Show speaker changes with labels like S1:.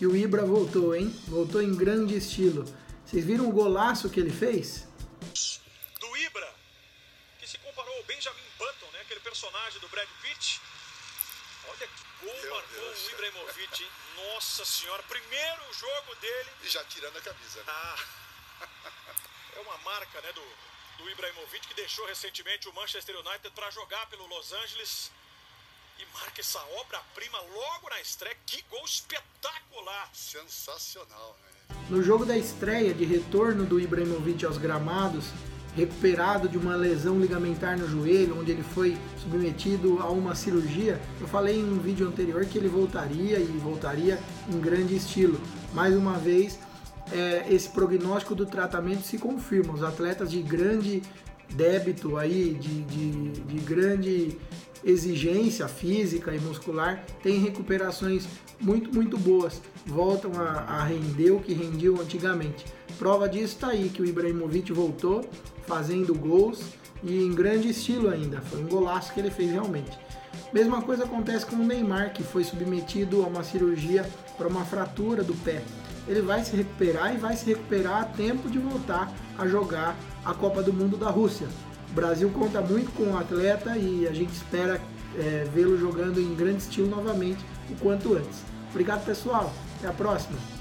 S1: E o Ibra voltou, hein? Voltou em grande estilo. Vocês viram o golaço que ele fez?
S2: Do Ibra, que se comparou ao Benjamin Button, né? Aquele personagem do Brad Pitt. Olha que gol
S3: Meu
S2: marcou
S3: Deus.
S2: o Ibrahimovic, hein? Nossa senhora, primeiro jogo dele.
S3: E já tirando a camisa, né?
S2: Ah, é uma marca, né, do, do Ibrahimovic que deixou recentemente o Manchester United para jogar pelo Los Angeles. E marca essa obra-prima logo na estreia. Que gol espetacular!
S3: Sensacional, né?
S1: No jogo da estreia de retorno do Ibrahimovic aos gramados, recuperado de uma lesão ligamentar no joelho, onde ele foi submetido a uma cirurgia, eu falei em um vídeo anterior que ele voltaria e voltaria em grande estilo. Mais uma vez, é, esse prognóstico do tratamento se confirma. Os atletas de grande débito aí, de, de, de grande exigência física e muscular, têm recuperações muito, muito boas. Voltam a, a render o que rendiam antigamente. Prova disso está aí, que o Ibrahimovic voltou fazendo gols e em grande estilo ainda. Foi um golaço que ele fez realmente. Mesma coisa acontece com o Neymar, que foi submetido a uma cirurgia para uma fratura do pé. Ele vai se recuperar e vai se recuperar a tempo de voltar a jogar a Copa do Mundo da Rússia. O Brasil conta muito com o atleta e a gente espera é, vê-lo jogando em grande estilo novamente o quanto antes. Obrigado, pessoal. Até a próxima.